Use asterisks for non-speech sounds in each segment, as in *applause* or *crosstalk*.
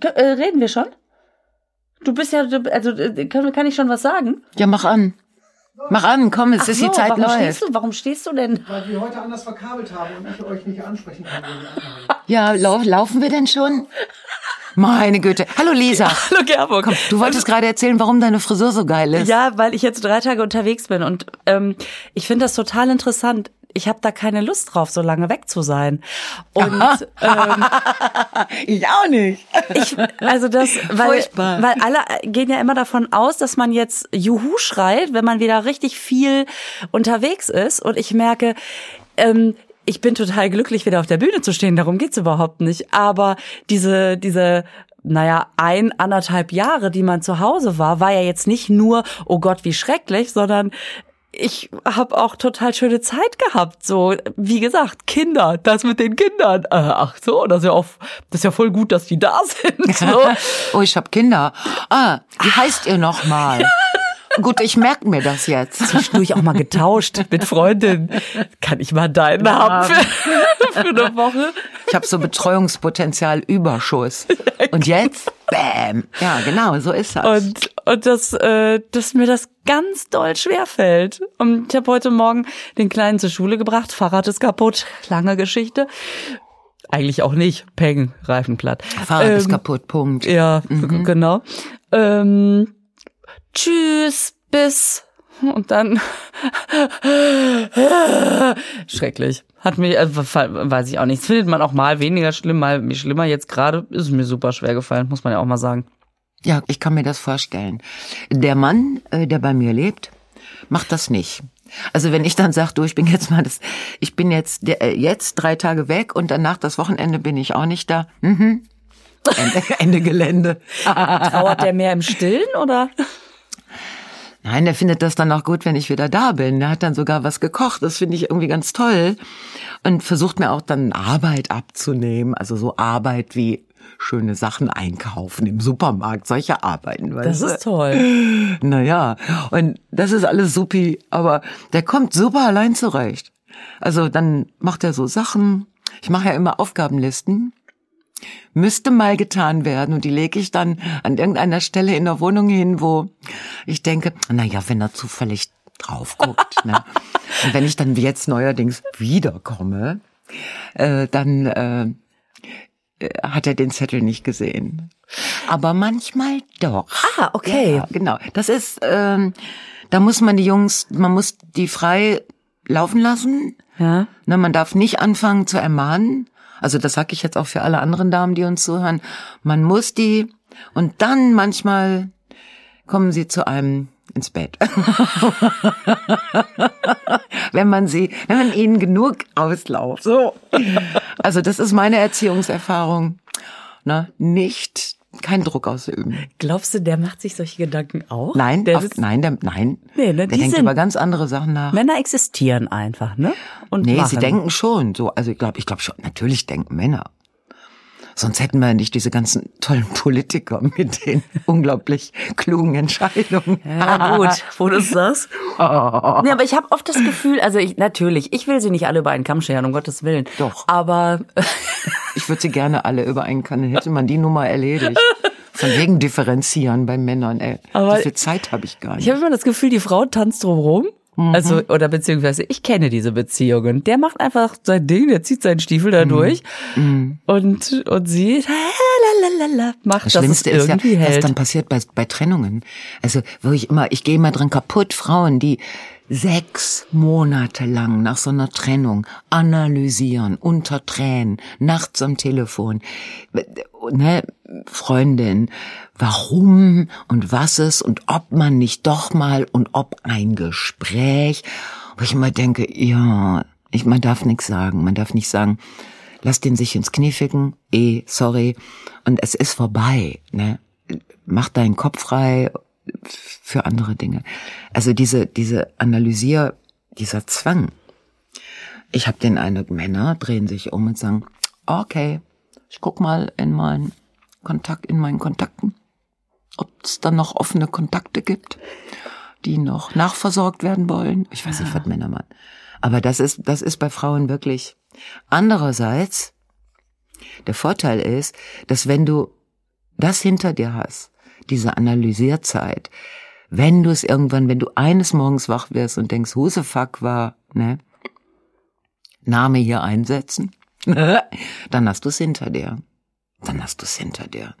K- Äh, reden wir schon? Du bist ja, du- also äh, kann, kann ich schon was sagen? Ja, mach an. Mach an, komm, es Ach ist so, die Zeit warum läuft. stehst du? Warum stehst du denn? Weil wir heute anders verkabelt haben und ich euch nicht ansprechen kann. Ja, lau laufen wir denn schon? Meine Güte. Hallo Lisa. *laughs* Hallo Gerburg. Komm, du wolltest gerade erzählen, warum deine Frisur so geil ist. Ja, weil ich jetzt drei Tage unterwegs bin und ähm, ich finde das total interessant. Ich habe da keine Lust drauf, so lange weg zu sein. Und ähm, *laughs* Ich auch nicht. ich, also das, *laughs* weil, Furchtbar. weil alle gehen ja immer davon aus, dass man jetzt Juhu schreit, wenn man wieder richtig viel unterwegs ist. Und ich merke, ähm, ich bin total glücklich, wieder auf der Bühne zu stehen. Darum geht's überhaupt nicht. Aber diese, diese naja, ein, anderthalb Jahre, die man zu Hause war, war ja jetzt nicht nur, oh Gott, wie schrecklich, sondern ich habe auch total schöne Zeit gehabt. So, wie gesagt, Kinder, das mit den Kindern. Äh, ach so, das ist ja auch, das ist ja voll gut, dass die da *laughs* sind. So. *laughs* Oh, ich hab Kinder. Ah, wie heißt ihr noch mal? *laughs* Gut, ich merke mir das jetzt. Zwischendurch auch mal getauscht mit Freundin. Kann ich mal deinen haben für, für eine Woche? Ich habe so Betreuungspotenzial Überschuss. Und jetzt, bam. Ja, genau, so ist das. Und, und das, äh, dass mir das ganz doll schwer fällt. Und ich habe heute Morgen den Kleinen zur Schule gebracht. Fahrrad ist kaputt. Lange Geschichte. Eigentlich auch nicht. Peng, Reifen platt. Fahrrad ist Ähm, kaputt, Punkt. Ja, g- genau. Ähm, tschüss, bis. Und dann schrecklich. Hat mich, äh, weiß ich auch nicht. Das findet man auch mal weniger schlimm, mal schlimmer. Jetzt gerade ist es mir super schwer gefallen, muss man ja auch mal sagen. Ja, ich kann mir das vorstellen. Der Mann, äh, der bei mir lebt, macht das nicht. Also wenn ich dann sage, du, ich bin jetzt mal das, ich bin jetzt der, äh, jetzt drei Tage weg und danach das Wochenende bin ich auch nicht da. Mhm. *laughs* Ende, Ende Gelände. Trauert der mehr im Stillen oder? Nein, der findet das dann auch gut, wenn ich wieder da bin. Der hat dann sogar was gekocht. Das finde ich irgendwie ganz toll. Und versucht mir auch dann Arbeit abzunehmen. Also so Arbeit wie schöne Sachen einkaufen im Supermarkt. Solche Arbeiten. Das weißt du? ist toll. *laughs* Naja, und das ist alles supi, aber der kommt super allein zurecht. Also dann macht er so Sachen. Ich mache ja immer Aufgabenlisten. Müsste mal getan werden und die lege ich dann an irgendeiner Stelle in der Wohnung hin, wo ich denke, na ja, wenn er zufällig drauf guckt. ne? Und wenn ich dann jetzt neuerdings wiederkomme, äh, dann äh, äh, hat er den Zettel nicht gesehen. Aber manchmal doch. Ah, okay. Ja, genau. Das ist, ähm, da muss man die Jungs, man muss die frei laufen lassen. Ja. Ne, man darf nicht anfangen zu ermahnen. Also das sage ich jetzt auch für alle anderen Damen, die uns zuhören. Man muss die und dann manchmal kommen sie zu einem ins Bett. *laughs* wenn man sie, wenn man ihnen genug auslauft. So. Also das ist meine Erziehungserfahrung. Ne? Nicht kein Druck ausüben. Glaubst du, der macht sich solche Gedanken auch? Nein, der auf, nein, der, nein. Nee, ne, der denkt über ganz andere Sachen nach. Männer existieren einfach, ne? Und Nee, machen. sie denken schon so. Also ich glaube, ich glaube schon, natürlich denken Männer. Sonst hätten wir nicht diese ganzen tollen Politiker mit den *laughs* unglaublich klugen Entscheidungen. Ja, gut, wo du es sagst. *laughs* Nee, aber ich habe oft das Gefühl, also ich natürlich, ich will sie nicht alle über einen Kamm scheren, um Gottes Willen. Doch. Aber Ich würde sie gerne alle über einen Kann, hätte man die Nummer erledigt. Von wegen differenzieren bei Männern, ey. Aber so viel Zeit habe ich gar nicht. ich habe immer das Gefühl, die Frau tanzt drumherum. Also, oder beziehungsweise ich kenne diese Beziehungen. Der macht einfach sein Ding, der zieht seinen Stiefel da durch und, und sie *laughs* lalalala, macht, Das Schlimmste ist ja, irgendwie was hält. dann passiert bei, bei Trennungen. Also, wo ich immer, ich gehe immer dran kaputt, Frauen, die sechs Monate lang nach so einer Trennung analysieren, unter Tränen, nachts am Telefon, ne, Freundin, warum und was es und ob man nicht doch mal und ob ein Gespräch, wo ich immer denke, ja, ich, man darf nichts sagen, man darf nicht sagen, lass den sich ins Knie ficken, eh, sorry, und es ist vorbei, ne? Mach deinen Kopf frei für andere Dinge. Also diese, diese Analysier, dieser Zwang. Ich habe den Eindruck, Männer drehen sich um und sagen, okay, ich guck mal in meinen Kontakt, in meinen Kontakten, ob es dann noch offene Kontakte gibt, die noch nachversorgt werden wollen. Ich weiß nicht, was Männer machen. Aber das ist, das ist bei Frauen wirklich. Andererseits, der Vorteil ist, dass wenn du das hinter dir hast, diese Analysierzeit, wenn du es irgendwann, wenn du eines Morgens wach wirst und denkst, Husefuck war, ne, Name hier einsetzen, *laughs* dann hast du es hinter dir. Dann hast du es hinter dir.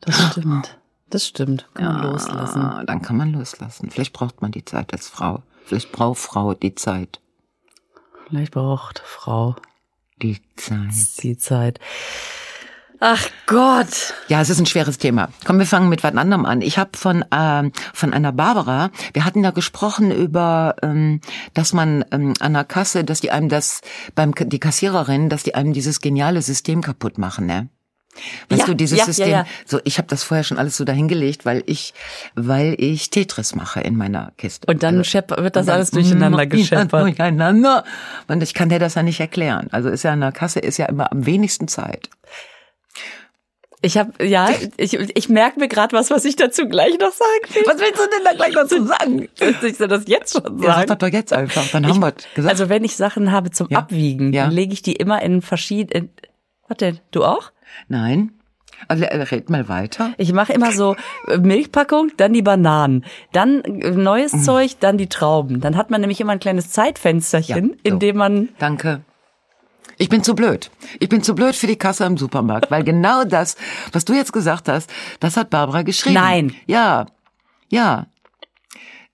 Das stimmt. Das stimmt. Kann man loslassen. Dann kann man loslassen. Vielleicht braucht man die Zeit als Frau. Vielleicht braucht Frau die Zeit. Vielleicht braucht Frau Die Zeit. die Zeit. Ach Gott. Ja, es ist ein schweres Thema. Komm, wir fangen mit was anderem an. Ich habe von ähm, von einer Barbara, wir hatten da gesprochen über, ähm, dass man ähm, an der Kasse, dass die einem das beim die Kassiererin, dass die einem dieses geniale System kaputt machen, ne? Weißt Ja, du, dieses ja, System, ja. so ich habe das vorher schon alles so dahingelegt, weil ich weil ich Tetris mache in meiner Kiste. Und dann Also- wird das dann- alles durcheinander *laughs* gescheppert. Durcheinander. Und ich kann dir das ja nicht erklären. Also ist ja an der Kasse ist ja immer am wenigsten Zeit. Ich habe ja, ich, ich merke mir gerade was, was ich dazu gleich noch sagen will. Was willst du denn da gleich dazu sagen? Ich soll das jetzt schon Ja, sag sagen. doch jetzt einfach, dann haben wir gesagt. Also wenn ich Sachen habe zum Ja. Abwiegen, Ja. dann lege ich die immer in verschiedene. Was denn? Du auch? Nein. Also äh, red mal weiter. Ich mache immer so äh, Milchpackung, dann die Bananen, dann äh, neues Mhm. Zeug, dann die Trauben. Dann hat man nämlich immer ein kleines Zeitfensterchen, Ja, so. in dem man Danke. Ich bin zu blöd. Ich bin zu blöd für die Kasse im Supermarkt, weil genau das, was du jetzt gesagt hast, das hat Barbara geschrieben. Nein. Ja. Ja.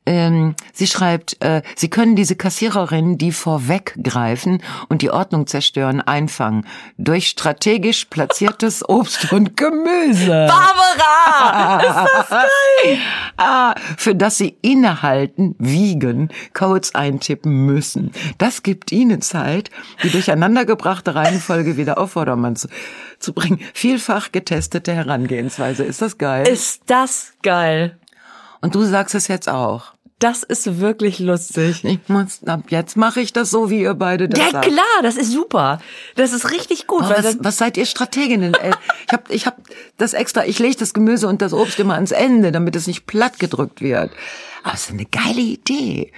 Ähm, sie schreibt, äh, sie können diese Kassiererinnen, die vorweggreifen und die Ordnung zerstören, einfangen. Durch strategisch platziertes *laughs* Obst und Gemüse. Barbara! *laughs* Ah, für das sie innehalten, wiegen, Codes eintippen müssen. Das gibt ihnen Zeit, die durcheinandergebrachte Reihenfolge wieder auf Vordermann zu, zu bringen. Vielfach getestete Herangehensweise. Ist das geil? Ist das geil? Und du sagst es jetzt auch. Das ist wirklich lustig. Ich muss, ab jetzt mache ich das so, wie ihr beide das Ja sagt. klar, das ist super. Das ist richtig gut. Oh, was, was seid ihr Strateginnen? ey? Ich hab, ich hab das extra, ich lege das Gemüse und das Obst immer ans Ende, damit es nicht platt gedrückt wird. Aber es ist eine geile Idee.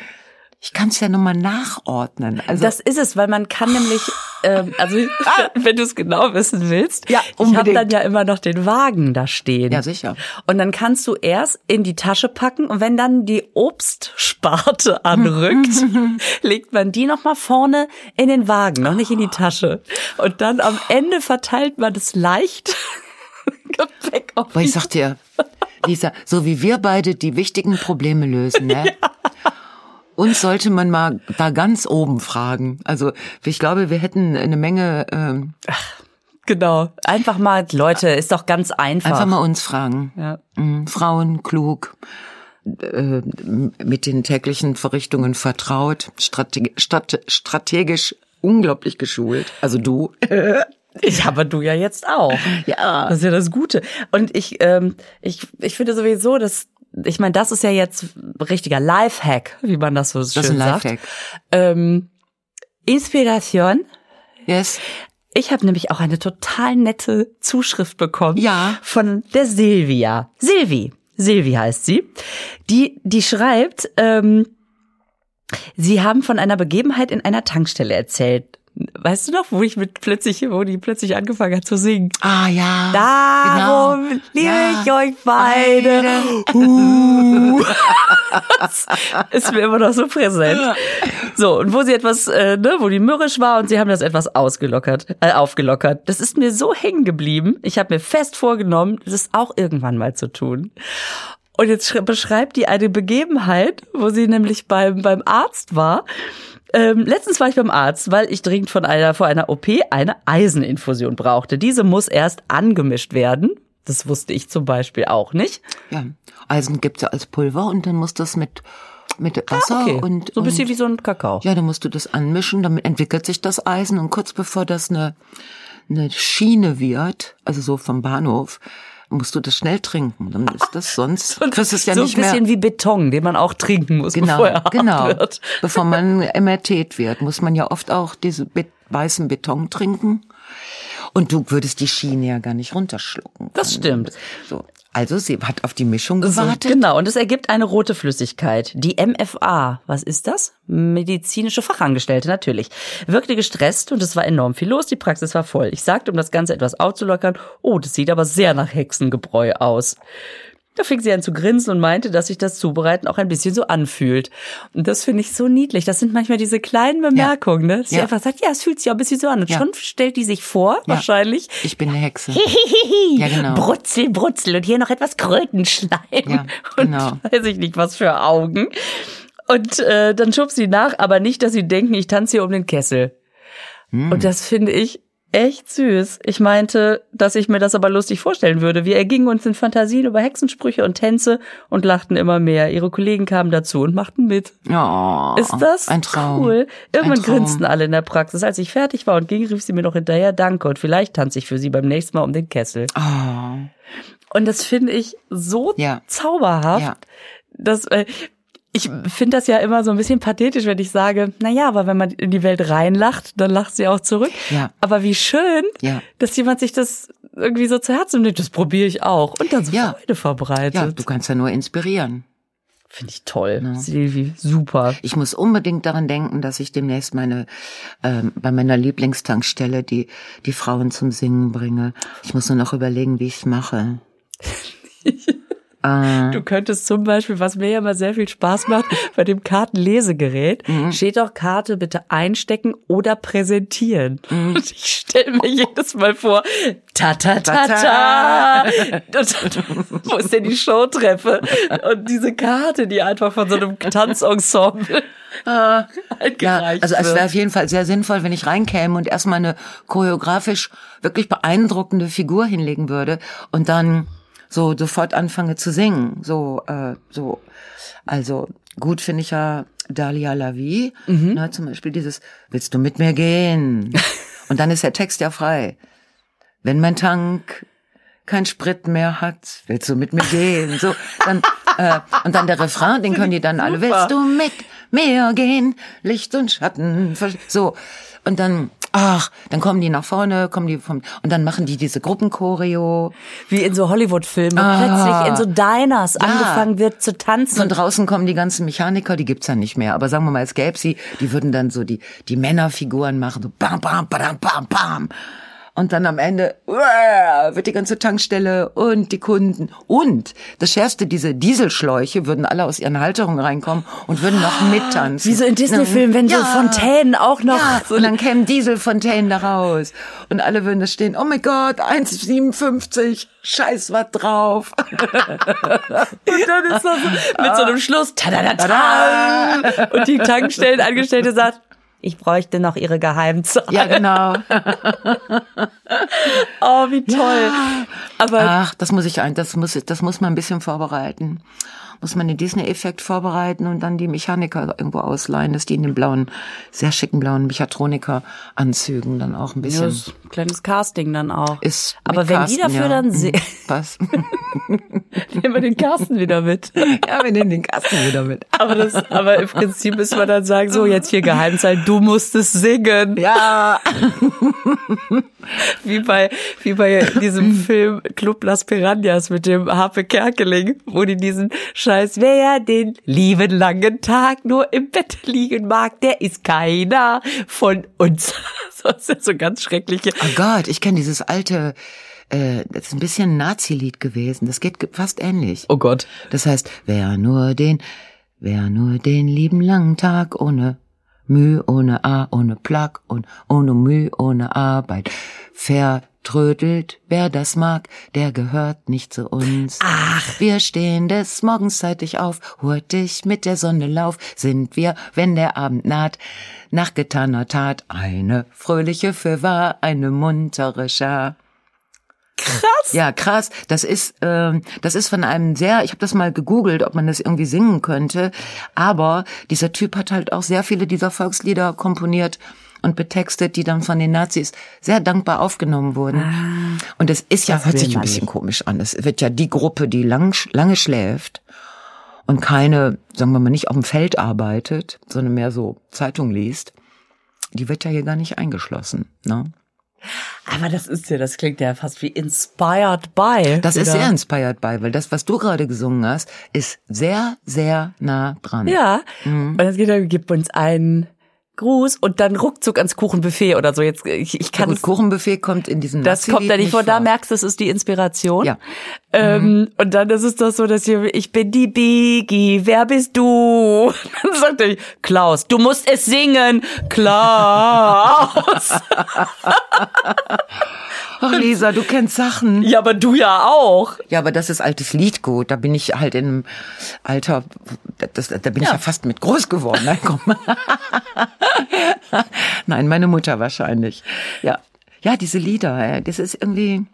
Ich kann es ja nochmal nachordnen. Also das ist es, weil man kann nämlich, ähm, also *laughs* *laughs* wenn du es genau wissen willst, Ja, ich habe unbedingt. dann ja immer noch den Wagen da stehen. Ja, sicher. Und dann kannst du erst in die Tasche packen und wenn dann die Obstsparte *laughs* anrückt, legt man die noch mal vorne in den Wagen, noch nicht in die Tasche. Und dann am Ende verteilt man es leicht Gepäck auf. Weil ich sag dir, Lisa, so wie wir beide die wichtigen Probleme lösen, ne? Uns sollte man mal da ganz oben fragen. Also ich glaube, wir hätten eine Menge, ähm, Genau. Einfach mal, Leute, ist doch ganz einfach. einfach mal uns fragen. Ja. Mm, Frauen, klug, äh, mit den täglichen Verrichtungen vertraut, strate strate strategisch unglaublich geschult. Also du. *laughs* Ich, aber du ja jetzt auch. Ja. Das ist ja das Gute. Und ich, ähm, ich, ich finde sowieso, dass, ich meine, das ist ja jetzt richtiger Lifehack, wie man das so Das schön ist ein sagt. Lifehack. Ähm, Inspiration. Yes. Ich habe nämlich auch eine total nette Zuschrift bekommen. Ja. Von der Silvia. Silvi. Silvi heißt sie. Die, die schreibt, ähm, sie haben von einer Begebenheit in einer Tankstelle erzählt. Weißt du noch, wo ich mit plötzlich, wo die plötzlich angefangen hat zu singen? Ah ja. Darum genau. liebe Ja. ich euch beide. Uh. *laughs* Ist mir immer noch so präsent. So, und wo sie etwas, äh, ne, wo die mürrisch war und sie haben das etwas ausgelockert, äh, aufgelockert. Das ist mir so hängen geblieben. Ich habe mir fest vorgenommen, das auch irgendwann mal zu tun. Und jetzt schre- beschreibt die eine Begebenheit, wo sie nämlich beim, beim Arzt war. Ähm, letztens war ich beim Arzt, weil ich dringend von einer, vor einer OP eine Eiseninfusion brauchte. Diese muss erst angemischt werden. Das wusste ich zum Beispiel auch nicht. Ja. Eisen gibt's ja als Pulver und dann musst du das mit mit Wasser Ah, Okay. und so ein bisschen und, wie so ein Kakao. ja, dann musst du das anmischen, damit entwickelt sich das Eisen und kurz bevor das eine eine Schiene wird, also so vom Bahnhof, musst du das schnell trinken, dann ist das sonst *laughs* kriegst du es ja so nicht ein bisschen mehr. wie Beton, den man auch trinken muss, Genau, bevor er genau. wird. *laughs* Bevor man MRT wird, muss man ja oft auch diese be weißen Beton trinken. Und du würdest die Schiene ja gar nicht runterschlucken. Das stimmt. So. Also sie hat auf die Mischung So, gewartet. genau, und es ergibt eine rote Flüssigkeit. Die MFA, was ist das? Medizinische Fachangestellte, natürlich. Wirkte gestresst und es war enorm viel los, die Praxis war voll. Ich sagte, um das Ganze etwas aufzulockern, oh, das sieht aber sehr nach Hexengebräu aus. Da fing sie an zu grinsen und meinte, dass sich das Zubereiten auch ein bisschen so anfühlt. Und das finde ich so niedlich. Das sind manchmal diese kleinen Bemerkungen, ne? Dass sie Ja. einfach sagt, ja, es fühlt sich auch ein bisschen so an. Und Ja. schon stellt die sich vor, Ja. wahrscheinlich, Ich bin eine Hexe. *laughs* Hihihi, Ja, genau. Brutzel, Brutzel und hier noch etwas Krötenschleim. Ja, *laughs* genau. Und weiß ich nicht, was für Augen. Und äh, dann schob sie nach, aber nicht, dass sie denken, ich tanze hier um den Kessel. Hm. Und das finde ich echt süß. Ich meinte, dass ich mir das aber lustig vorstellen würde. Wir ergingen uns in Fantasien über Hexensprüche und Tänze und lachten immer mehr. Ihre Kollegen kamen dazu und machten mit. Oh, Ist das ein Traum. cool? Irgendwann Ein Traum. grinsten alle in der Praxis. Als ich fertig war und ging, rief sie mir noch hinterher Danke und vielleicht tanze ich für sie beim nächsten Mal um den Kessel. Oh, Und das finde ich so Ja. zauberhaft, Ja. dass äh, ich finde das ja immer so ein bisschen pathetisch, wenn ich sage, na ja, aber wenn man in die Welt reinlacht, dann lacht sie auch zurück. Ja. Aber wie schön, Ja. dass jemand sich das irgendwie so zu Herzen nimmt. Das probiere ich auch und dann so Ja. Freude verbreitet. ja, du kannst ja nur inspirieren. Finde ich toll, Silvi, super. Ich muss unbedingt daran denken, dass ich demnächst meine ähm, bei meiner Lieblingstankstelle die die Frauen zum Singen bringe. Ich muss nur noch überlegen, wie ich es mache. *laughs* äh, Du könntest zum Beispiel, was mir ja immer sehr viel Spaß macht, bei dem Kartenlesegerät, Mhm. steht auch Karte bitte einstecken oder präsentieren. Mhm. Und ich stelle mir jedes Mal vor, ta ta ta ta. Wo ist denn die Showtreppe? Und diese Karte, die einfach von so einem Tanzensemble *laughs* ja, eingereicht also es wäre auf jeden Fall sehr sinnvoll, wenn ich reinkäme und erstmal eine choreografisch wirklich beeindruckende Figur hinlegen würde und dann so sofort anfange zu singen. So, äh, so, also gut finde ich ja Dalia Lavi, ne, zum Beispiel dieses Willst du mit mir gehen? *laughs* und dann ist der Text ja frei. Wenn mein Tank kein Sprit mehr hat, willst du mit mir gehen? So, dann, äh, und dann der Refrain, den können die dann alle, willst du mit mir gehen? Licht und Schatten, so. Und dann, ach, dann kommen die nach vorne, kommen die vom, und dann machen die diese Gruppenchoreo. Wie in so Hollywood-Filmen, wo Ah. plötzlich in so Diners angefangen wird zu tanzen. Von draußen kommen die ganzen Mechaniker, die gibt's ja nicht mehr. Aber sagen wir mal, es gäbe sie, die würden dann so die, die Männerfiguren machen, so bam, bam, bam, bam, bam. Und dann am Ende uah, wird die ganze Tankstelle und die Kunden und das Schärfste, diese Dieselschläuche würden alle aus ihren Halterungen reinkommen und würden noch mittanzen. Wie so in Disney-Filmen, wenn so Fontänen auch noch Ja, so und dann kämen Dieselfontänen da raus. Und alle würden da stehen, oh mein Gott, 1,57, scheiß was drauf. *laughs* Und dann ist das so mit so einem Schluss. Tadadata. Und die Tankstellenangestellte sagt, ich bräuchte noch ihre Geheimzahl. Ja, genau. *laughs* Oh, wie toll. Aber Ach, das muss ich ein, das muss, das muss man ein bisschen vorbereiten. Muss man den Disney-Effekt vorbereiten und dann die Mechaniker irgendwo ausleihen, dass die in den blauen, sehr schicken blauen Mechatroniker-Anzügen dann auch ein bisschen ein kleines Casting dann auch. ist. Aber wenn die Carsten, dafür ja. dann Mhm. sehen, Was? *laughs* *laughs* nehmen wir den Carsten wieder mit. ja, wir nehmen den Kasten wieder mit. *laughs* Aber, das, aber im Prinzip müssen wir dann sagen, so jetzt hier Geheimzahl, du musst es singen. Ja. Wie bei, wie bei diesem Film Club Las Piranhas mit dem Harpe Kerkeling, wo die diesen Scheiß, wer den lieben langen Tag nur im Bett liegen mag, der ist keiner von uns. *laughs* Das ist so ganz schreckliche. Oh Gott, ich kenne dieses alte, äh, das ist ein bisschen ein Nazi-Lied gewesen. Das geht ge- fast ähnlich. Oh Gott. Das heißt, wer nur den, wer nur den lieben langen Tag ohne Mühe, ohne A, ohne Plag und ohne Mühe, ohne Arbeit vertrödelt, wer das mag, der gehört nicht zu uns. Ach. Wir stehen des Morgens zeitig auf, hurtig mit der Sonne lauf, sind wir, wenn der Abend naht, nach getaner Tat, eine fröhliche Fürwahr, eine muntere Schar. Krass. Ja, krass. Das ist, ähm, das ist von einem sehr, ich habe das mal gegoogelt, ob man das irgendwie singen könnte. Aber dieser Typ hat halt auch sehr viele dieser Volkslieder komponiert und betextet, die dann von den Nazis sehr dankbar aufgenommen wurden. und es ist ja, das hört sich ein bisschen nicht. komisch an. Es wird ja die Gruppe, die lang, lange schläft und keine, sagen wir mal, nicht auf dem Feld arbeitet, sondern mehr so Zeitung liest, die wird ja hier gar nicht eingeschlossen. Ne? Aber das ist ja, das klingt ja fast wie inspired by. Das ist Oder? sehr inspired by, weil das, was du gerade gesungen hast, ist sehr, sehr nah dran. Ja. Und es geht dann, gib uns einen Gruß und dann ruckzuck ans Kuchenbuffet oder so. Jetzt, ich, ich Ja, kann gut, es, Kuchenbuffet kommt in diesem das kommt da nicht vor. Da merkst du, es ist die Inspiration. Ja. Ähm, Und dann ist es doch so, dass ihr, ich bin die Biggie, wer bist du? *laughs* Dann sagt er, Klaus, du musst es singen, Klaus. *laughs* Ach, Lisa, du kennst Sachen. ja, aber du ja auch. Ja, aber das ist altes Liedgut. Da bin ich halt in einem Alter, das, da bin ich ja fast mit groß geworden. Nein, komm. *laughs* Nein, meine Mutter wahrscheinlich. Ja, ja, diese Lieder, das ist irgendwie.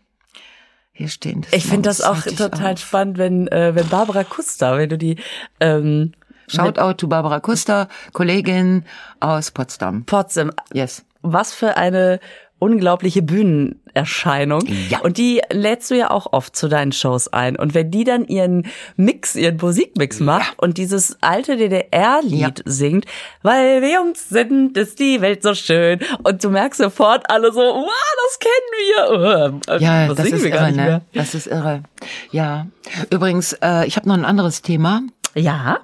Hier stehen. Ich finde das auch total spannend, wenn, äh, wenn Barbara Kuster, wenn du die ähm, Shoutout to Barbara Kuster, Kollegin aus Potsdam. Potsdam, Yes. was für eine unglaubliche Bühnenerscheinung. Ja. Und die lädst du ja auch oft zu deinen Shows ein. Und wenn die dann ihren Mix, ihren Musikmix macht und dieses alte DDR-Lied Ja. singt, weil wir Jungs sind, ist die Welt so schön. Und du merkst sofort alle so, wow, das kennen wir. Äh, Ja, das das singen ist wir gar irre, nicht ne? Das ist irre. Ja. Übrigens, äh, ich habe noch ein anderes Thema. Ja.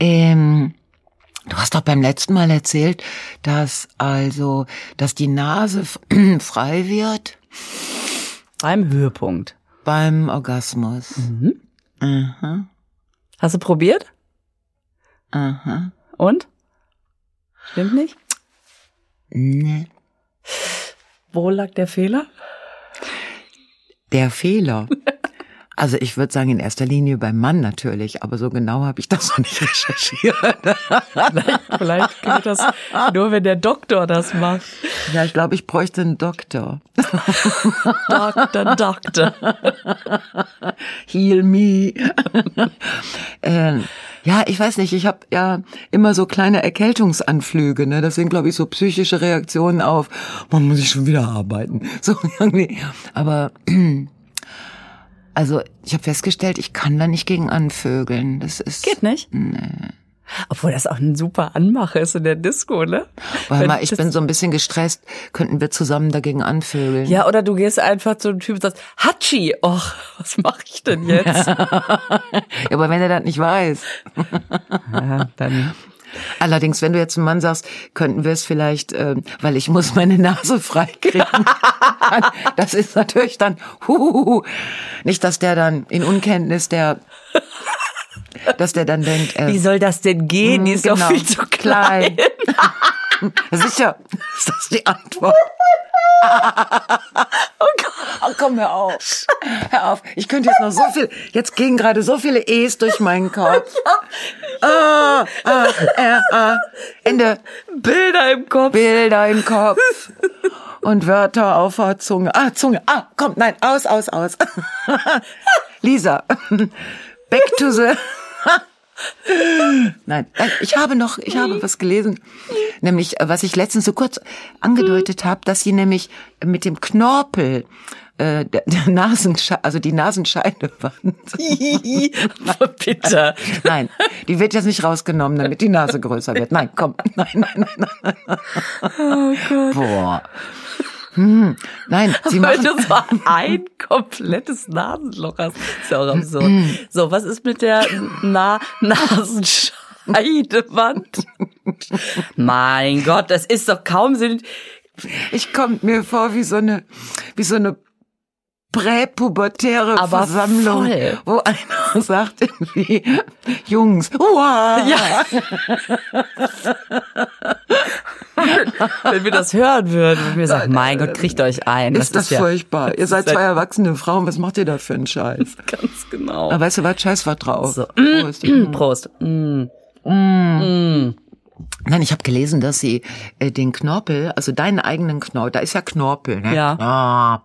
Ähm, du hast doch beim letzten Mal erzählt, dass also, dass die Nase *clears throat* frei wird Beim Höhepunkt. beim Orgasmus. Mhm. Hast du probiert? Aha. Und? Stimmt nicht? Ne. Wo lag der Fehler? Der Fehler. *laughs* Also ich würde sagen, in erster Linie beim Mann natürlich, aber so genau habe ich das noch nicht recherchiert. *laughs* Vielleicht geht das nur, wenn der Doktor das macht. Ja, ich glaube, ich bräuchte einen Doktor. Doktor, Doktor. Heal me. ähm, ja, ich weiß nicht, ich habe ja immer so kleine Erkältungsanflüge, ne? Das sind, glaube ich, so psychische Reaktionen auf, man muss ich schon wieder arbeiten. So irgendwie. Aber also ich habe festgestellt, ich kann da nicht gegen anvögeln. Das ist. Geht nicht? Obwohl das auch ein super Anmache ist in der Disco, ne? Weil mal, ich bin so ein bisschen gestresst, könnten wir zusammen dagegen anvögeln. Ja, oder du gehst einfach zu einem Typ und sagst, Hatschi, och, was mache ich denn jetzt? *laughs* Ja, aber wenn er das nicht weiß. *laughs* ja, dann Allerdings, wenn du jetzt einem Mann sagst, könnten wir es vielleicht, ähm, weil ich muss meine Nase freikriegen. das ist natürlich dann, huhuhu. nicht, dass der dann in Unkenntnis der, dass der dann denkt, äh, Wie soll das denn gehen? Die ist genau, doch viel zu klein. *laughs* Sicher, ist das die Antwort. Oh komm, hör auf. Hör auf. Ich könnte jetzt noch so viel, jetzt gehen gerade so viele E's durch meinen Kopf. *laughs* Ah, ah, äh, ah. Ende. Bilder im Kopf. Bilder im Kopf. Und Wörter auf der Zunge. Ah, Zunge. Ah, komm, nein, aus, aus, aus. *laughs* Lisa, back to the... Nein, ich habe noch, ich habe was gelesen, nämlich äh, was ich letztens so kurz angedeutet habe, dass sie nämlich mit dem Knorpel äh, der, der Nasenscheide, also die Nasenscheidewand. *laughs* Bitte. Nein, die wird jetzt nicht rausgenommen, damit die Nase größer wird. Nein, komm, nein, nein, nein, nein. Oh Gott. Boah. Hm, nein, *laughs* sie Weil machen. du so *laughs* ein komplettes Nasenloch hast. Ist ja auch absurd. Mm. So, was ist mit der Na Nasenscheidewand? mein Gott, das ist doch kaum Sinn. Ich komme mir vor wie so eine, wie so eine präpubertäre Aber Versammlung, voll. wo einer *laughs* sagt irgendwie, Jungs, uah. Ja. Wenn wir das hören würden und wir sagen, mein Gott, kriegt euch ein. ist das ja furchtbar. Ihr seid ist ja- zwei erwachsene Frauen, was macht ihr da für einen Scheiß? *laughs* ganz genau. Aber weißt du was, Scheiß war drauf. So. Prost. Prost. Mm. Nein, ich habe gelesen, dass sie äh, den Knorpel, also deinen eigenen Knorpel, da ist ja Knorpel, ne? Ja.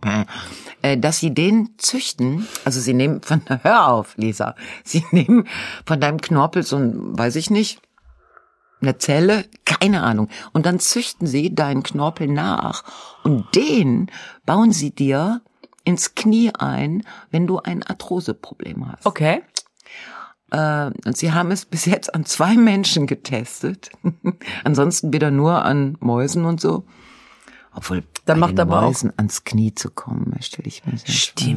Knorpel, äh, dass sie den züchten, also sie nehmen von, *laughs* hör auf, Lisa, sie nehmen von deinem Knorpel so ein, weiß ich nicht, eine Zelle, keine Ahnung, und dann züchten sie deinen Knorpel nach und den bauen sie dir ins Knie ein, wenn du ein Arthroseproblem hast. Okay. Äh, und sie haben es bis jetzt an zwei Menschen getestet. *laughs* Ansonsten wieder nur an Mäusen und so. Obwohl, Dann macht den aber auch- Mäusen ans Knie zu kommen, stelle ich mir sehr schwer.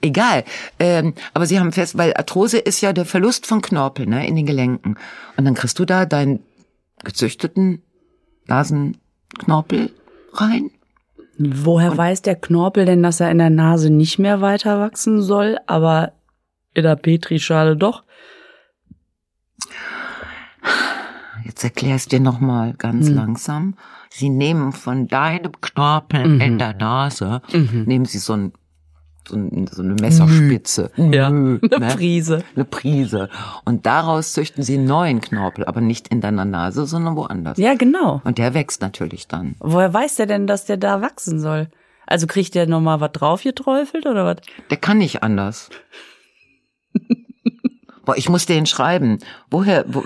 Egal. Ähm, aber Sie haben fest, weil Arthrose ist ja der Verlust von Knorpel ne, in den Gelenken. Und dann kriegst du da deinen gezüchteten Nasenknorpel rein. Woher weiß der Knorpel denn, dass er in der Nase nicht mehr weiter wachsen soll, aber in der Petrischale doch? Jetzt erklärst dir noch mal ganz Hm. langsam. Sie nehmen von deinem Knorpel Mhm. in der Nase, nehmen Sie so, ein, so, ein, so eine Messerspitze. Ja, Mh, eine ne? Prise. Eine Prise. Und daraus züchten Sie einen neuen Knorpel, aber nicht in deiner Nase, sondern woanders. Ja, genau. Und der wächst natürlich dann. Woher weiß der denn, dass der da wachsen soll? Also kriegt der nochmal was drauf geträufelt oder was? Der kann nicht anders. *laughs* Boah, ich muss den schreiben. Woher, wo,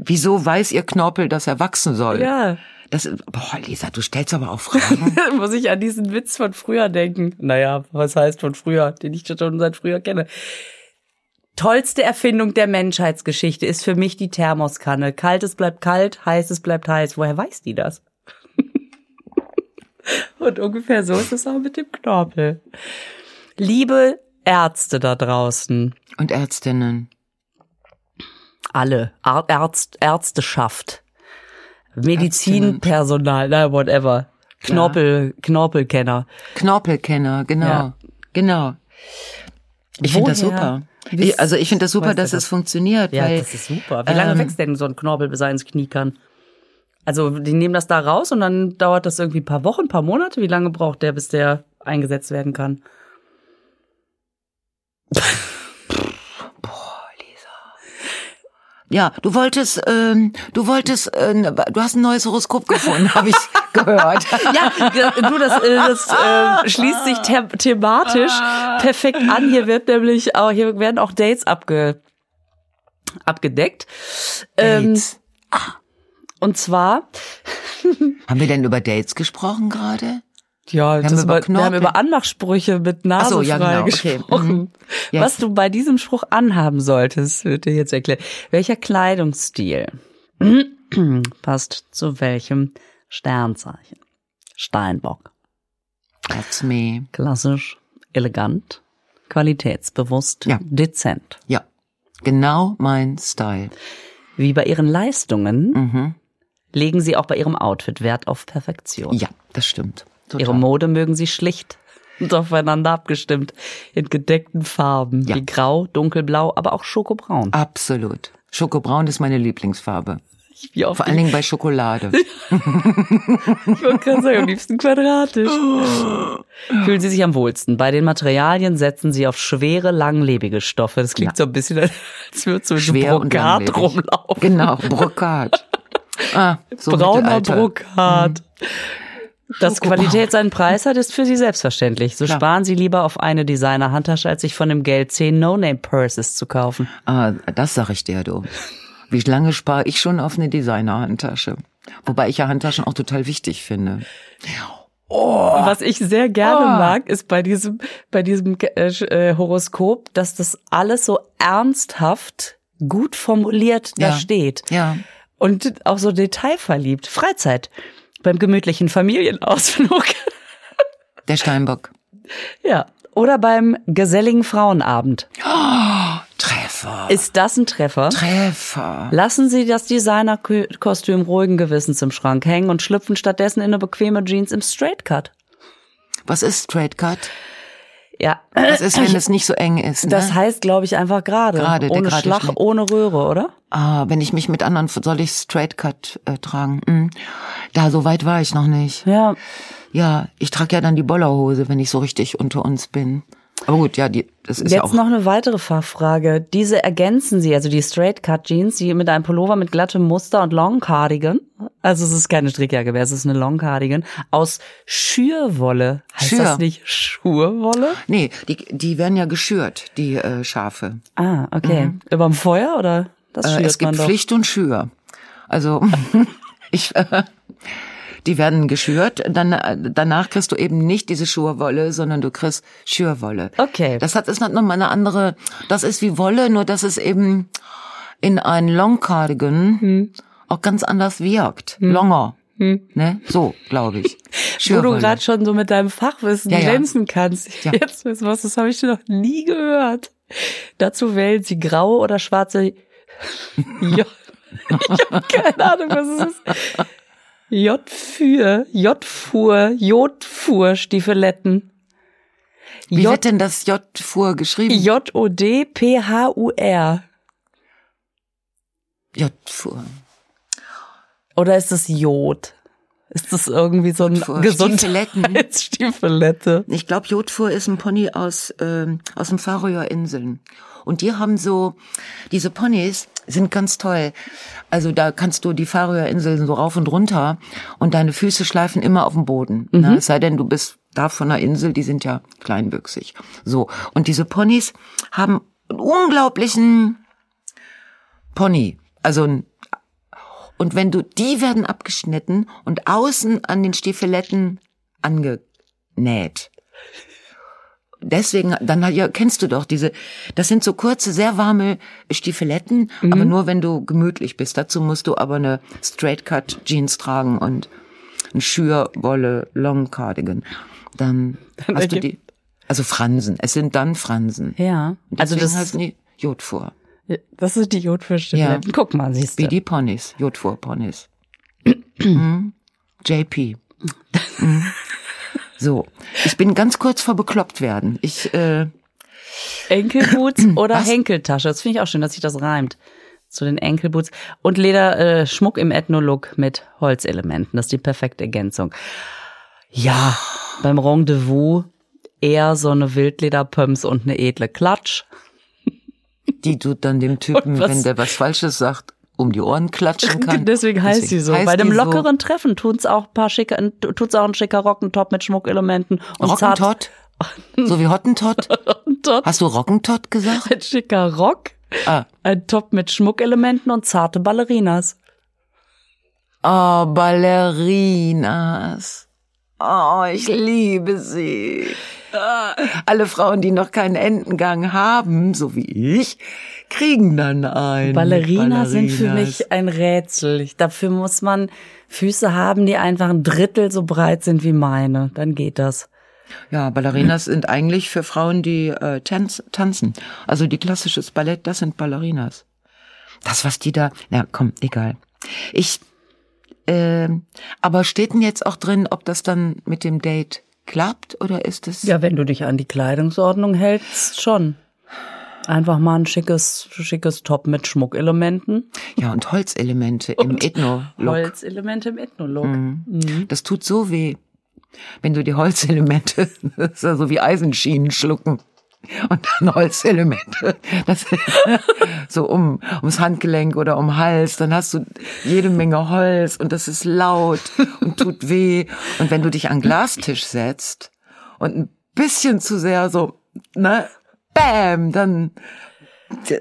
wieso weiß Ihr Knorpel, dass er wachsen soll? Ja. Das, boah, Lisa, du stellst aber auch Fragen. *laughs* Muss ich an diesen Witz von früher denken. Naja, was heißt von früher, den ich schon seit früher kenne. Tollste Erfindung der Menschheitsgeschichte ist für mich die Thermoskanne. Kaltes bleibt kalt, heißes bleibt heiß. Woher weiß die das? *laughs* Und ungefähr so ist es auch mit dem Knorpel. Liebe Ärzte da draußen, Und Ärztinnen. alle, Ärzt, Ärzteschaft, Medizinpersonal, na whatever, Knorpel, Knorpelkenner. Knorpelkenner, genau. Ja. Genau. Ich finde das Woher super. Ich, also ich finde das super, dass das? es funktioniert. Ja, weil, das ist super. Wie lange ähm, wächst denn so ein Knorpel, bis er ins Knie kann? Also, die nehmen das da raus und dann dauert das irgendwie ein paar Wochen, ein paar Monate. Wie lange braucht der, bis der eingesetzt werden kann? *laughs* Ja, du wolltest, ähm, du wolltest, äh, du hast ein neues Horoskop gefunden, habe ich *laughs* gehört. Ja, du, das, äh, das äh, schließt sich the thematisch perfekt an. Hier wird nämlich auch, hier werden auch Dates abge abgedeckt. Ähm, Dates. und zwar, Haben wir denn über Dates gesprochen gerade? Ja, das haben über wir haben über Anmachsprüche mit Nase so, ja, genau, okay. gesprochen. Mhm. Yes. Was du bei diesem Spruch anhaben solltest, wird dir jetzt erklärt. Welcher Kleidungsstil *clears throat* passt zu welchem Sternzeichen? Steinbock. That's me. Klassisch, elegant, qualitätsbewusst, Ja. dezent. Ja, genau mein Style. Wie bei ihren Leistungen Mhm. legen sie auch bei ihrem Outfit Wert auf Perfektion. Ja, das stimmt. Total. Ihre Mode mögen sie schlicht und aufeinander abgestimmt in gedeckten Farben Ja. wie grau, dunkelblau, aber auch schokobraun. Absolut. Schokobraun ist meine Lieblingsfarbe. Wie oft Vor allen Dingen bei Schokolade. *laughs* Ich wollte gerade sagen, am liebsten quadratisch. Fühlen Sie sich am wohlsten. Bei den Materialien setzen Sie auf schwere, langlebige Stoffe. Das klingt so ein bisschen, als würde so Schwer und Brokat rumlaufen. Genau, Brokat. Ah, so Brauner. Brokat. Dass. Qualität seinen *laughs* Preis hat, ist für Sie selbstverständlich. So Klar. sparen Sie lieber auf eine Designer-Handtasche, als sich von dem Geld zehn No-Name-Purses zu kaufen. Ah, das sag ich dir, du. Wie lange spare ich schon auf eine Designer-Handtasche? Wobei ich ja Handtaschen auch total wichtig finde. Und was ich sehr gerne Oh. mag, ist bei diesem, bei diesem äh, äh, Horoskop, dass das alles so ernsthaft gut formuliert da Ja. steht. Ja. Und auch so detailverliebt. Freizeit. Beim gemütlichen Familienausflug. Der Steinbock. ja. Oder beim geselligen Frauenabend. Treffer. Ist das ein Treffer? Treffer. Lassen Sie das Designerkostüm ruhigen Gewissens im Schrank hängen und schlüpfen stattdessen in eine bequeme Jeans im Straight Cut. Was ist Straight Cut? Ja. Was ist, wenn es nicht so eng ist? Ne? Das heißt, glaube ich, einfach gerade. Gerade, Ohne gerade Schlag, Schnitt. ohne Röhre, oder? ah, wenn ich mich mit anderen, soll ich Straight Cut äh, tragen? Hm. Da, so weit war ich noch nicht. Ja. Ja, ich trage ja dann die Bollerhose, wenn ich so richtig unter uns bin. Aber gut, ja, die, das ist ja Jetzt auch. noch eine weitere Fachfrage. Diese ergänzen Sie, also die Straight Cut Jeans, die mit einem Pullover mit glattem Muster und Long Cardigan. Also es ist keine Strickjacke mehr, es ist eine Long Cardigan aus Schürwolle. Heißt Schür. das nicht Schurwolle? Nee, die, die werden ja geschürt, die äh, Schafe. Ah, okay. Überm Feuer oder? Das Mhm. Äh, schürt es gibt. Pflicht und Schür. Also *laughs* ich, äh, die werden geschürt. Dann äh, danach kriegst du eben nicht diese Schurwolle, sondern du kriegst Schürwolle. Okay. Das hat ist nochmal eine andere. Das ist wie Wolle, nur dass es eben in ein Long Cardigan Hm. auch ganz anders wirkt. Longer. Ne? So, glaube ich. Hm. *laughs* Wo du gerade schon so mit deinem Fachwissen Ja, ja. glänzen kannst. Ja. Jetzt wissen was, das habe ich noch nie gehört. Dazu wählen sie graue oder schwarze *laughs* J. Ich habe keine Ahnung, was es ist. J-Für, J-Fuhr, J-Fuhr Stiefeletten. Wie J- wird denn das J vor geschrieben? J-O-D-P-H-U-R. J vor. Oder ist es Jod? Ist das irgendwie so ein Gesundheitsstiefelette? *laughs* Ich glaube, Jodfuhr ist ein Pony aus, ähm, aus den Färöerinseln. Und die haben so, diese Ponys sind ganz toll. Also da kannst du die Färöerinseln so rauf und runter und deine Füße schleifen immer auf dem Boden. Ne? Es sei denn, du bist da von der Insel, die sind ja kleinwüchsig. So. Und diese Ponys haben einen unglaublichen Pony. Also ein und wenn du, die werden abgeschnitten und außen an den Stiefeletten angenäht. Deswegen, dann ja, kennst du doch diese, das sind so kurze, sehr warme Stiefeletten, aber nur wenn du gemütlich bist. Dazu musst du aber eine Straight Cut Jeans tragen und ein Schürwolle Long Cardigan. Dann, Dann hast du die, also Fransen. Es sind dann Fransen. Ja. Also das, heißen die Jodfuhr. das sind die Jodfischstiefeletten. Guck mal, siehst Wie du. die Ponys, Jodfuhr-Ponys. Mhm. JP. Mhm. So, ich bin ganz kurz vor bekloppt werden. Ich, äh, Enkelboots *clears throat* oder Was? Henkeltasche. Das finde ich auch schön, dass sich das reimt. Zu den Enkelboots. Und Leder, äh, Schmuck im Ethno-Look mit Holzelementen. Das ist die perfekte Ergänzung. Ja, beim Rendezvous eher so eine Wildlederpumps und eine edle Klatsch. die du dann dem *laughs* Typen, wenn der was Falsches sagt, um die Ohren klatschen *laughs* kann. Deswegen heißt sie so. heißt Bei einem die so. lockeren Treffen tut's auch ein paar schicke, tut's auch ein schicker Rockentop mit Schmuckelementen und zart- Rockentott? *laughs* So wie Hottentott? Rockentot, Hast du Rockentott gesagt? ein schicker Rock, Ah. ein Top mit Schmuckelementen und zarte Ballerinas. Oh, Ballerinas. Oh, ich liebe sie. *laughs* Alle Frauen, die noch keinen Entengang haben, so wie ich, kriegen dann einen. Ballerinas sind für mich ein Rätsel. Ich, dafür muss man Füße haben, die einfach ein Drittel so breit sind wie meine. Dann geht das. Ja, Ballerinas sind eigentlich für Frauen, die äh, tanz, tanzen. Also die klassisches Ballett, das sind Ballerinas. Das, was die da, na komm, egal. Ich, ähm, aber steht denn jetzt auch drin, ob das dann mit dem Date klappt oder ist es? Ja, wenn du dich an die Kleidungsordnung hältst, schon. Einfach mal ein schickes, schickes Top mit Schmuckelementen. Ja, und Holzelemente im Ethno-Look. Holzelemente im Ethno-Look. Das tut so weh, wenn du die Holzelemente, das ist ja so wie Eisenschienen schlucken. Und dann Holzelemente, das, *laughs* so um, ums Handgelenk oder um Hals, dann hast du jede Menge Holz und das ist laut und tut weh. Und wenn du dich an Glastisch setzt und ein bisschen zu sehr so, ne, bam, dann,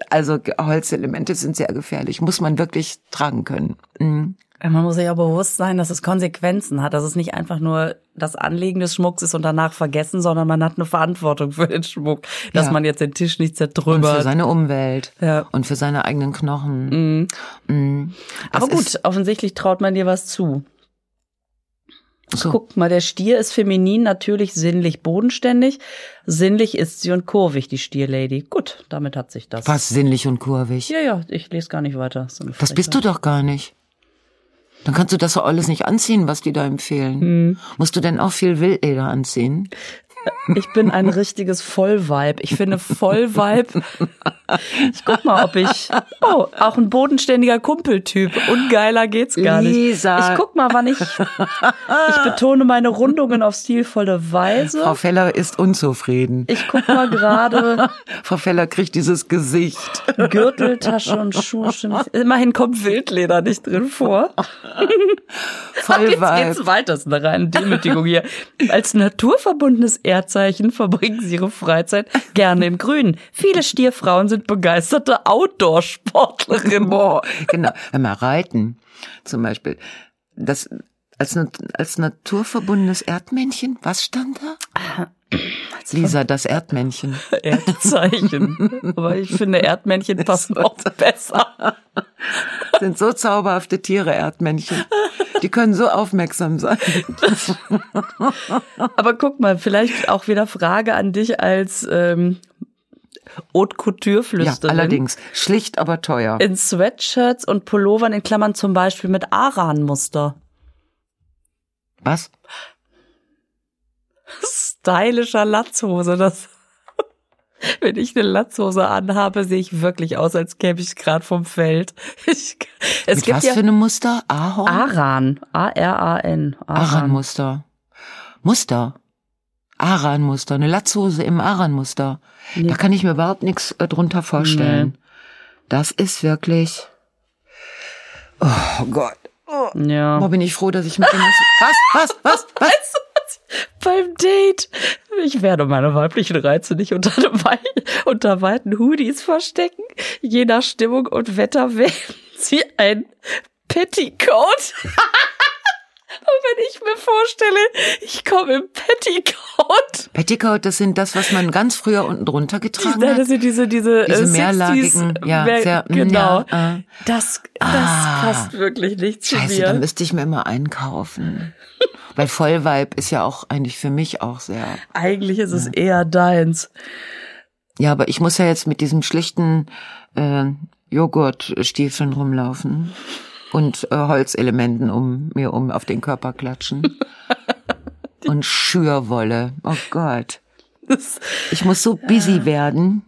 also Holzelemente sind sehr gefährlich, muss man wirklich tragen können. Mhm. Man muss sich auch bewusst sein, dass es Konsequenzen hat, dass es nicht einfach nur das Anlegen des Schmucks ist und danach vergessen, sondern man hat eine Verantwortung für den Schmuck, dass Ja. man jetzt den Tisch nicht Und für zertrümmert. seine Umwelt Ja. und für seine eigenen Knochen. Mhm. Aber Das gut, offensichtlich traut man dir was zu. So. Guck mal, der Stier ist feminin, natürlich sinnlich bodenständig. Sinnlich ist sie und kurvig, die Stierlady. Gut, damit hat sich das. Was sinnlich und kurvig. Ja, ja, ich lese gar nicht weiter. So Das bist du doch gar nicht. Dann kannst du das alles nicht anziehen, was die da empfehlen. Hm. Musst du denn auch viel Wildleder anziehen? Ich bin ein richtiges Vollweib. Ich finde Vollweib. Ich guck mal, ob ich. Oh, auch ein bodenständiger Kumpeltyp. Ungeiler geht's gar nicht. Lisa. Ich guck mal, wann ich. Ich betone meine Rundungen auf stilvolle Weise. Frau Feller ist unzufrieden. Ich guck mal gerade. Frau Feller kriegt dieses Gesicht. Gürtel, Tasche und Schuhe. stimmt. Immerhin kommt Wildleder nicht drin vor. Voll Jetzt geht's weiter. Das ist eine reine Demütigung hier. Als naturverbundenes Erdzeichen verbringen sie ihre Freizeit gerne im Grünen. Viele Stierfrauen sind begeisterte Outdoor-Sportlerinnen. Boah, genau. Wenn wir reiten, zum Beispiel, das als, als naturverbundenes Erdmännchen, was stand da? Lisa, das Erdmännchen. Erdzeichen. Aber ich finde, Erdmännchen passen auch besser. *laughs* sind so zauberhafte Tiere, Erdmännchen. Die können so aufmerksam sein. *laughs* Aber guck mal, vielleicht auch wieder Frage an dich als ähm, Haute Couture Ja, Flüsterin. allerdings. Schlicht, aber teuer. In Sweatshirts und Pullovern in Klammern zum Beispiel mit Aran-Muster. Was? Stylischer Latzhose, das. *laughs* Wenn ich eine Latzhose anhabe, sehe ich wirklich aus, als käme ich gerade vom Feld. *laughs* Ich, es Mit gibt was ja für einem Muster? Ahorn? Aran, A-R-A-N. Aran-Muster. Muster. Aran-Muster. Eine Latzhose im Aran-Muster. Da kann ich mir überhaupt nichts äh, drunter vorstellen. Das ist wirklich. Oh Gott. Ja. Oh, bin ich froh, dass ich mit dem. Was? Was? Was? Was? Beim Date. Ich werde meine weiblichen Reize nicht unter, Wei unter weiten Hoodies verstecken. Je nach Stimmung und Wetter wählen sie ein Petticoat. *laughs* Und wenn ich mir vorstelle, ich komme im Petticoat. Petticoat, das sind das, was man ganz früher unten drunter getragen Nein, das hat. sind diese, diese, Diese äh, 60s, mehrlagigen, ja, mehr- sehr- genau. ja, äh. Das, das Ah. passt wirklich nicht zu Scheiße, mir. da müsste ich mir immer einkaufen. Weil Vollweib ist ja auch eigentlich für mich auch sehr. Eigentlich ist es eher deins. Ja, aber ich muss ja jetzt mit diesem schlichten äh, Joghurtstiefeln rumlaufen und äh, Holzelementen um mir um auf den Körper klatschen. *laughs* und Schürwolle. Oh Gott. Ich muss so busy werden.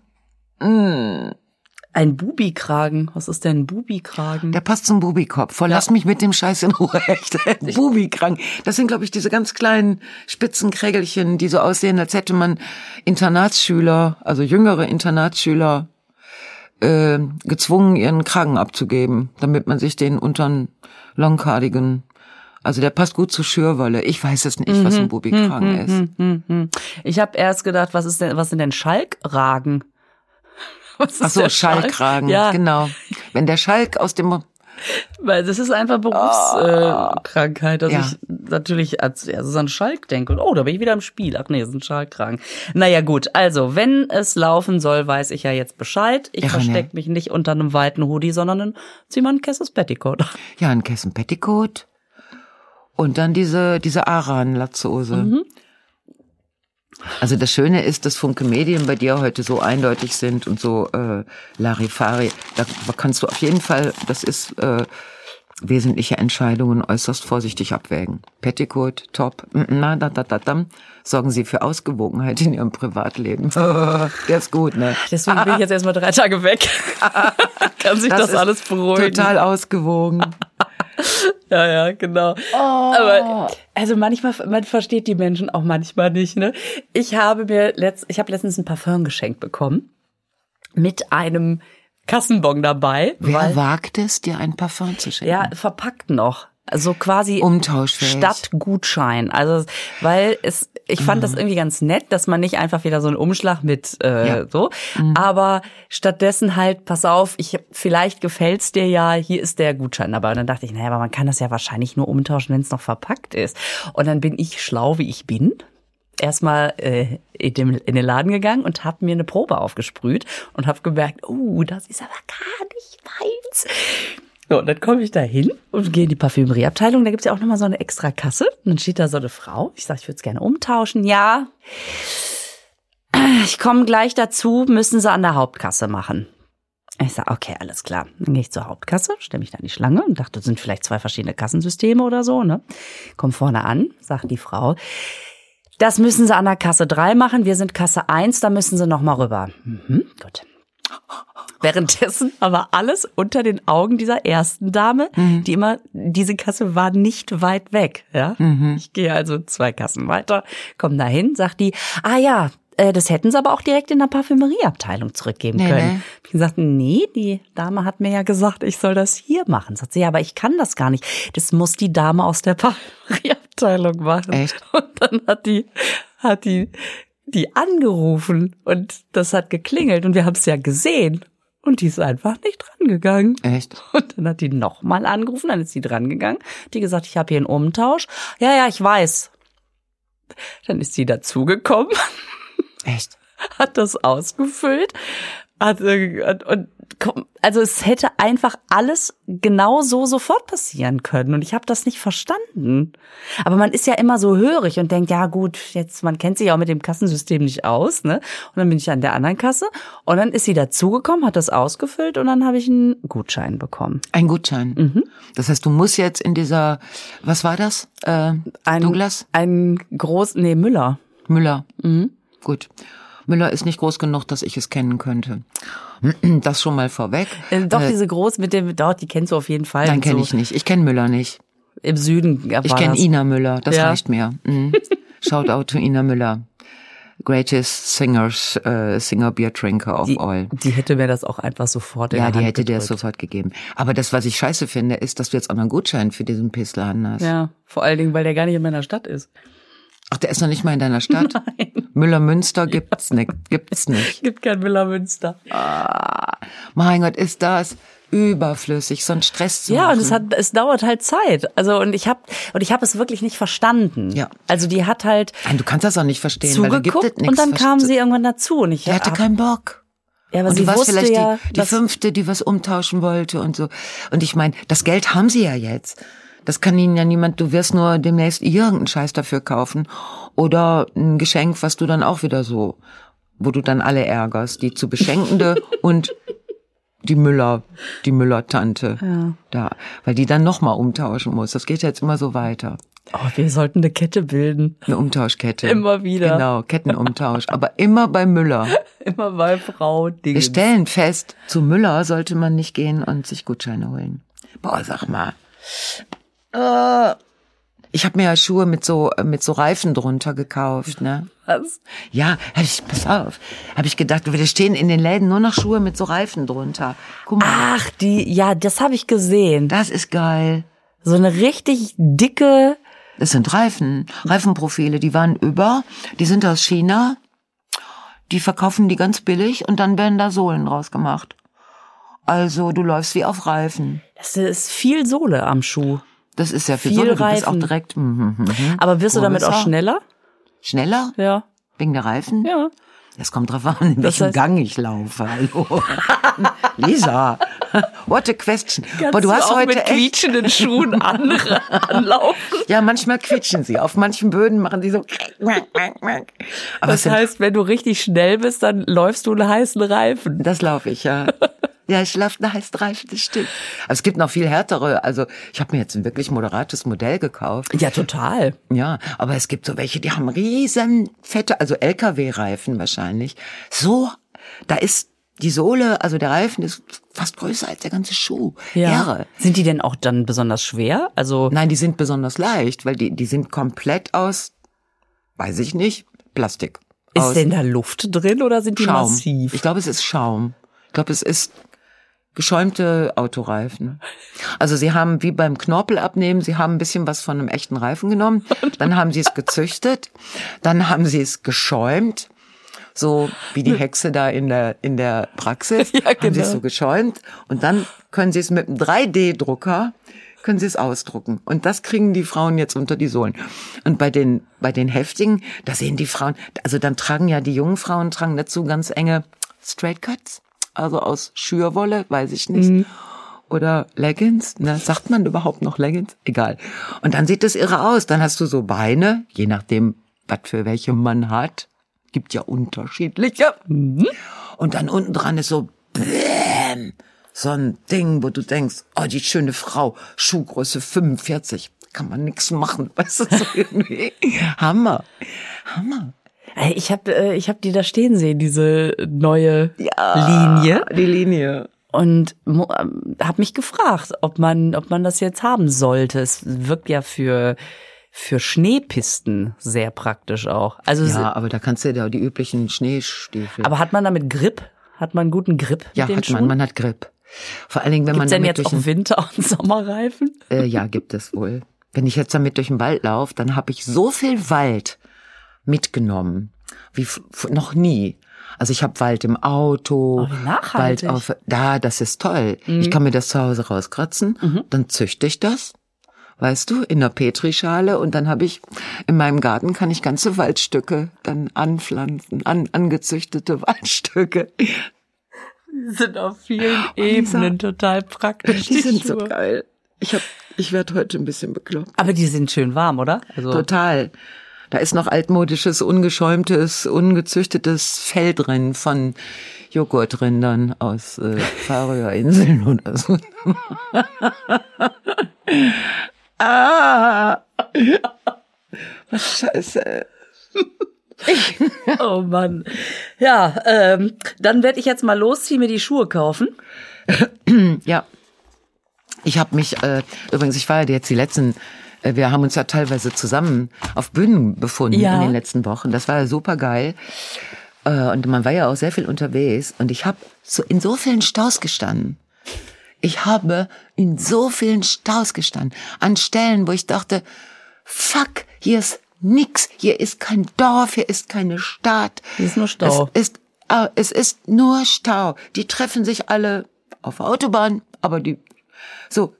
Mm. Ein Bubikragen. Was ist denn ein Bubikragen? Der passt zum Bubikopf. Voll, lass mich mit dem Scheiß in Ruhe. *laughs* Echt. Bubikrank. Das sind, glaube ich, diese ganz kleinen Spitzenkrägelchen, die so aussehen, als hätte man Internatsschüler, also jüngere Internatsschüler, äh, gezwungen, ihren Kragen abzugeben, damit man sich den untern Longcardigan also der passt gut zu Schürwolle. Ich weiß es nicht, was ein Bubikragen ist. Hm, hm. Ich habe erst gedacht, was ist denn, was sind denn Schalkragen? *laughs* Was Ach so, der Schalkragen, Ja, genau. Wenn der Schalk aus dem weil das ist einfach Berufskrankheit, äh, Krankheit, dass Ja. ich natürlich als erstes an Schalk denke und oh, da bin ich wieder im Spiel. Ach nee, das ist ein Schalkragen. Naja gut, also wenn es laufen soll, weiß ich ja jetzt Bescheid. Ich verstecke mich nicht unter einem weiten Hoodie, sondern ein, zieh mal ein Kesses Petticoat. Ja, ein Kessen Petticoat und dann diese diese Aran-Latzhose. Mhm. Also das Schöne ist, dass Funke Medien bei dir heute so eindeutig sind und so äh, Larifari. Da kannst du auf jeden Fall, das ist äh, wesentliche Entscheidungen äußerst vorsichtig abwägen. Petticoat, Top, mm, na da da da da. Sorgen Sie für Ausgewogenheit in Ihrem Privatleben. *laughs* *laughs* Der ist gut, ne? Deswegen bin ich jetzt erstmal drei Tage weg. *laughs* Kann sich das, ist alles beruhigen. Total ausgewogen. Ja, ja, genau. Aber also manchmal, man versteht die Menschen auch manchmal nicht. Ne? Ich habe mir letzt, ich habe letztens ein Parfum geschenkt bekommen mit einem Kassenbon dabei, Wer weil wagt es, dir ein Parfum zu schenken? ja verpackt noch. Also quasi Umtauschfähig. statt Gutschein. Also weil es, ich fand das irgendwie ganz nett, dass man nicht einfach wieder so einen Umschlag mit äh, Ja. so, aber stattdessen halt, pass auf, ich vielleicht gefällt's dir ja, hier ist der Gutschein. Aber dann dachte ich, naja, aber man kann das ja wahrscheinlich nur umtauschen, wenn es noch verpackt ist. Und dann bin ich schlau, wie ich bin. Erstmal äh, in, dem, in den Laden gegangen und habe mir eine Probe aufgesprüht und habe gemerkt, oh, das ist aber gar nicht meins. So, und dann komme ich da hin und gehe in die Parfümerieabteilung. Da gibt's ja auch nochmal so eine extra Kasse. Und dann steht da so eine Frau. Ich sage, ich würde es gerne umtauschen. Ja, ich komme gleich dazu, müssen sie an der Hauptkasse machen. Ich sage, okay, alles klar. Dann gehe ich zur Hauptkasse, stelle mich da in die Schlange und dachte, das sind vielleicht zwei verschiedene Kassensysteme oder so. Ne? Komm vorne an, sagt die Frau. Das müssen sie an der Kasse 3 machen. Wir sind Kasse 1, da müssen sie noch mal rüber. Mhm, gut. Währenddessen *laughs* aber alles unter den Augen dieser ersten Dame, die immer, diese Kasse war nicht weit weg, ja. Ich gehe also zwei Kassen weiter, komme dahin, sagt die, ah ja, äh, das hätten sie aber auch direkt in der Parfümerieabteilung zurückgeben Nee, können. nee. Ich gesagt, nee, die Dame hat mir ja gesagt, ich soll das hier machen. Sagt sie, ja, aber ich kann das gar nicht. Das muss die Dame aus der *laughs* Parfümerieabteilung machen. Echt? Und dann hat die, hat die, die angerufen und das hat geklingelt und wir haben es ja gesehen. Und die ist einfach nicht drangegangen. Echt? Und dann hat die nochmal angerufen, dann ist sie drangegangen. Die gesagt, ich habe hier einen Umtausch. Ja, ja, ich weiß. Dann ist sie dazugekommen, Echt? hat das ausgefüllt, hat, äh, und, also es hätte einfach alles genau so sofort passieren können und ich habe das nicht verstanden. Aber man ist ja immer so hörig und denkt, ja gut, jetzt man kennt sich auch mit dem Kassensystem nicht aus, ne? Und dann bin ich an der anderen Kasse und dann ist sie dazugekommen, hat das ausgefüllt und dann habe ich einen Gutschein bekommen. Ein Gutschein. Das heißt, du musst jetzt in dieser, was war das? Äh, Ein, Douglas? Ein groß, nee, Müller. Müller. Gut. Müller ist nicht groß genug, dass ich es kennen könnte. *clears throat* Das schon mal vorweg. Äh, doch, diese groß mit dem, doch, die kennst du auf jeden Fall. Nein, kenne so ich nicht. Ich kenne Müller nicht. Im Süden Ich kenne. Ina Müller, das Ja. reicht mir. Mhm. *laughs* Shout out to Ina Müller. Greatest singers, äh, singer beer drinker of Die, all. die hätte mir das auch einfach sofort Ja, die Hand hätte dir das gedrückt. sofort gegeben. Aber das, was ich scheiße finde, ist, dass du jetzt auch noch einen Gutschein für diesen Pissladen hast. Ja, vor allen Dingen, weil der gar nicht in meiner Stadt ist. Ach, der ist noch nicht mal in deiner Stadt? Müller Münster gibt's nicht. Gibt's *laughs* nicht. Gibt kein Villa Münster. Mein Gott, ist das überflüssig, so einen Stress zu Ja, machen. und es hat, es dauert halt Zeit. Also und ich habe und ich habe es wirklich nicht verstanden. Ja. Also die hat halt Nein, du kannst das auch nicht verstehen, weil da gibt zugeguckt und dann kam sie irgendwann dazu und ich Die hatte ach, keinen Bock. ja, aber und sie du warst wusste vielleicht ja, die, die fünfte, die was umtauschen wollte und so. Und ich meine, das Geld haben sie ja jetzt. Das kann ihnen ja niemand, du wirst nur demnächst irgendeinen Scheiß dafür kaufen. Oder ein Geschenk, was du dann auch wieder so, wo du dann alle ärgerst. Die zu Beschenkende *laughs* und die Müller, die Müller-Tante. Ja. Da. Weil die dann nochmal umtauschen muss. Das geht jetzt immer so weiter. Oh, wir sollten eine Kette bilden. Eine Umtauschkette. Immer wieder. Genau, Kettenumtausch. Aber immer bei Müller. *laughs* Immer bei Frau Wir Dinge. stellen fest, zu Müller sollte man nicht gehen und sich Gutscheine holen. Boah, sag mal. Äh, ich habe mir ja Schuhe mit so mit so Reifen drunter gekauft, ne? Was? Ja, hab ich, pass auf, habe ich gedacht, wir stehen in den Läden nur noch Schuhe mit so Reifen drunter. Guck mal, Ach, die, ja, das habe ich gesehen. das ist geil. So eine richtig dicke. Das sind Reifen, Reifenprofile, die waren über, die sind aus China. Die verkaufen die ganz billig und dann werden da Sohlen draus gemacht. Also du läufst wie auf Reifen. Das ist viel Sohle am Schuh. Das ist ja viel, Viel Sonne, du bist auch direkt mhm, mhm. Aber wirst du damit auch schneller? schneller Ja. wegen der Reifen. Ja. Das kommt drauf an, in Das welchem heißt- Gang ich laufe. Hallo, *laughs* Lisa, what a question. Kannst Aber du hast auch heute mit echt, quietschenden Schuhen andere *laughs* anlaufen. ja manchmal quietschen sie. Auf manchen Böden machen die so. Aber Das heißt, wenn du richtig schnell bist, dann läufst du einen heißen Reifen. das laufe ich ja. *laughs* Ja, eine heiße Reifen, das stimmt. Aber es gibt noch viel härtere. Also ich habe mir jetzt ein wirklich moderates Modell gekauft. Ja, total. Ja, aber es gibt so welche, die haben riesen fette, also LKW-Reifen wahrscheinlich. So, da ist die Sohle, also der Reifen ist fast größer als der ganze Schuh. Irre. Sind die denn auch dann besonders schwer? Also, Nein, die sind besonders leicht, weil die, die sind komplett aus, weiß ich nicht, Plastik. ist denn da Luft drin oder sind die Schaum. massiv? Ich glaube, es ist Schaum. Ich glaube, es ist geschäumte Autoreifen. Also sie haben wie beim Knorpel abnehmen, sie haben ein bisschen was von einem echten Reifen genommen, dann haben sie es gezüchtet, dann haben sie es geschäumt, so wie die Hexe da in der in der Praxis, *laughs* Ja, haben sie es genau. so geschäumt und dann können sie es mit einem 3D-Drucker können sie es ausdrucken. Und das kriegen die Frauen jetzt unter die Sohlen. Und bei den, bei den Heftigen, da sehen die Frauen, also dann tragen ja die jungen Frauen tragen dazu ganz enge Straight Cuts, also aus Schürwolle, weiß ich nicht. Oder Leggings, ne? Sagt man überhaupt noch Leggings? Egal. Und dann sieht es irre aus. Dann hast du so Beine, je nachdem, was für welche man hat. Gibt ja unterschiedliche. Und dann unten dran ist so, bäm, so ein Ding, wo du denkst, oh, die schöne Frau, Schuhgröße 45, kann man nix machen, *laughs* weißt du, so irgendwie. *laughs* Hammer, Hammer. Ich habe äh, ich hab die da stehen sehen, diese neue Ja, Linie. Die Linie. Und habe mich gefragt, ob man, ob man das jetzt haben sollte. Es wirkt ja für, für Schneepisten sehr praktisch auch. Also, Ja, aber da kannst du ja die üblichen Schneestiefel. aber hat man damit Grip? Hat man guten Grip ja, hat Schuhen? man, man hat Grip. Vor allen Dingen, wenn Gibt's man denn jetzt auch Winter- und Sommerreifen? äh, ja, gibt es wohl. Wenn ich jetzt damit durch den Wald laufe, dann habe ich so viel Wald mitgenommen wie noch nie. Also ich habe Wald im Auto, Oh. Wald auf, da, das ist toll. Ich kann mir das zu Hause rauskratzen, dann züchte ich das, weißt du, in einer Petrischale und dann habe ich in meinem Garten kann ich ganze Waldstücke dann anpflanzen, an, angezüchtete *laughs* Waldstücke. Die sind auf vielen Ebenen total praktisch. Die sind so Schuhe. geil. Ich hab, ich werde heute ein bisschen bekloppt. Aber die sind schön warm, oder? Also, Total. Da ist noch altmodisches, ungeschäumtes, ungezüchtetes Fell drin von Joghurtrindern aus äh, *laughs* Färöerinseln oder so. *laughs* ah! Was scheiße. oh Mann. Ja, ähm, dann werde ich jetzt mal losziehen, mir die Schuhe kaufen. Ja. Ich habe mich, äh, übrigens, ich war ja jetzt die letzten, wir haben uns ja teilweise zusammen auf Bühnen befunden Ja. in den letzten Wochen. Das war ja super geil. Äh, und man war ja auch sehr viel unterwegs. Und ich habe so in so vielen Staus gestanden. Ich habe in so vielen Staus gestanden. An Stellen, wo ich dachte, fuck, hier ist nix. Hier ist kein Dorf, hier ist keine Stadt. Hier ist nur Stau. Es ist, äh, es ist nur Stau. Die treffen sich alle auf der Autobahn, aber die, so.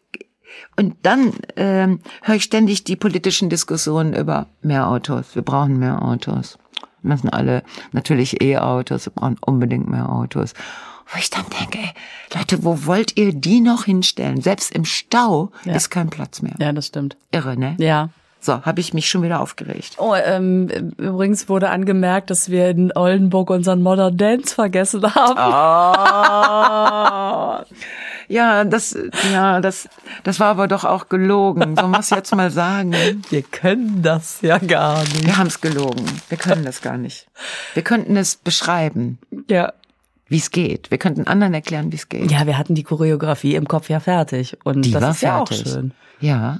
Und dann ähm, höre ich ständig die politischen Diskussionen über mehr Autos. Wir brauchen mehr Autos. Wir müssen alle, natürlich E-Autos, wir brauchen unbedingt mehr Autos. Wo ich dann denke, ey, Leute, wo wollt ihr die noch hinstellen? Selbst im Stau Ja. ist kein Platz mehr. Ja, das stimmt. Irre, ne? Ja. So, habe ich mich schon wieder aufgeregt. Oh, ähm, übrigens wurde angemerkt, dass wir in Oldenburg unseren Modern Dance vergessen haben. Ah. *laughs* Ja, das, ja, das, das war aber doch auch gelogen. So muss jetzt mal sagen. *laughs* Wir können das ja gar nicht. Wir haben es gelogen. Wir können das gar nicht. Wir könnten es beschreiben, Ja. wie es geht. Wir könnten anderen erklären, wie es geht. Ja, wir hatten die Choreografie im Kopf ja fertig. Und Die das war ist ja auch fertig. schön. Ja.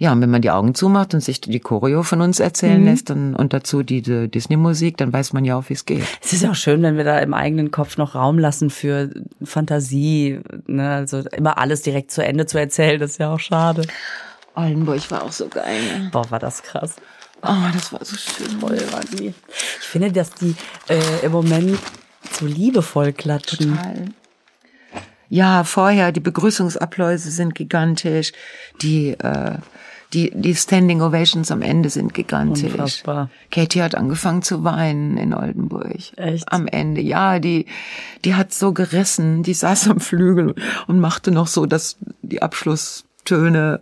Ja, und wenn man die Augen zumacht und sich die Choreo von uns erzählen Mhm. lässt dann, und dazu diese Disney-Musik, dann weiß man ja auch, wie es geht. Es ist ja auch schön, wenn wir da im eigenen Kopf noch Raum lassen für Fantasie. Ne? Also immer alles direkt zu Ende zu erzählen, ist ja auch schade. Oldenburg war auch so geil. Ne? Boah, war das krass. Oh, das war so schön. Toll waren die. Ich finde, dass die äh, im Moment so liebevoll klatschen. Total. Ja, vorher, die Begrüßungsabläuse sind gigantisch, die, äh, die, die Standing Ovations am Ende sind gigantisch. Unfassbar. Katie hat angefangen zu weinen in Oldenburg. Echt? Am Ende, ja, die, die hat so gerissen, die saß am Flügel und machte noch so das, die Abschlusstöne.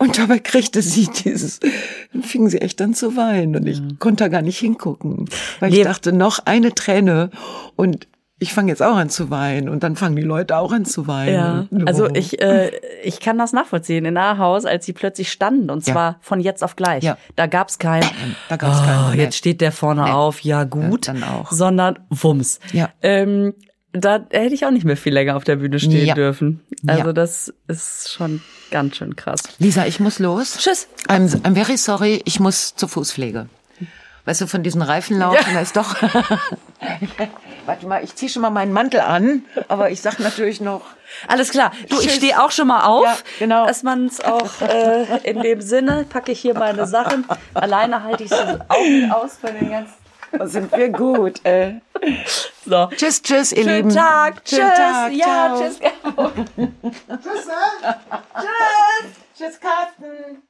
Und dabei kriegte sie dieses, dann fing sie echt an zu weinen und ich konnte da gar nicht hingucken, weil Nee. ich dachte, noch eine Träne und ich fange jetzt auch an zu weinen und dann fangen die Leute auch an zu weinen. Ja, also ich, äh, ich kann das nachvollziehen. In Ahaus, als sie plötzlich standen, und Ja. zwar von jetzt auf gleich. Ja. Da gab's kein, Da gab's keinen, oh, nee. jetzt steht der vorne Nee. auf, ja gut, Ja, dann auch. sondern Wumms. Ja. Ähm, da hätte ich auch nicht mehr viel länger auf der Bühne stehen Ja. dürfen. Also Ja. das ist schon ganz schön krass. Lisa, ich muss los. Tschüss. I'm, I'm very sorry, ich muss zur Fußpflege. Weißt du, von diesen Reifenlaufen, da ist doch... *laughs* Warte mal, ich ziehe schon mal meinen Mantel an, aber ich sag natürlich noch... Alles klar. Du, ich Tschüss. stehe auch schon mal auf, Ja, genau. dass man es auch äh, in dem Sinne packe ich hier meine Sachen. Alleine halte ich es auch nicht aus von den ganzen. Da sind wir gut, ey. So. Tschüss, tschüss, ihr Schönen Lieben. Tag. Tschüss. Schönen Tag. ja, ciao. tschüss. Tschüss, ne? *laughs* Tschüss, Carsten.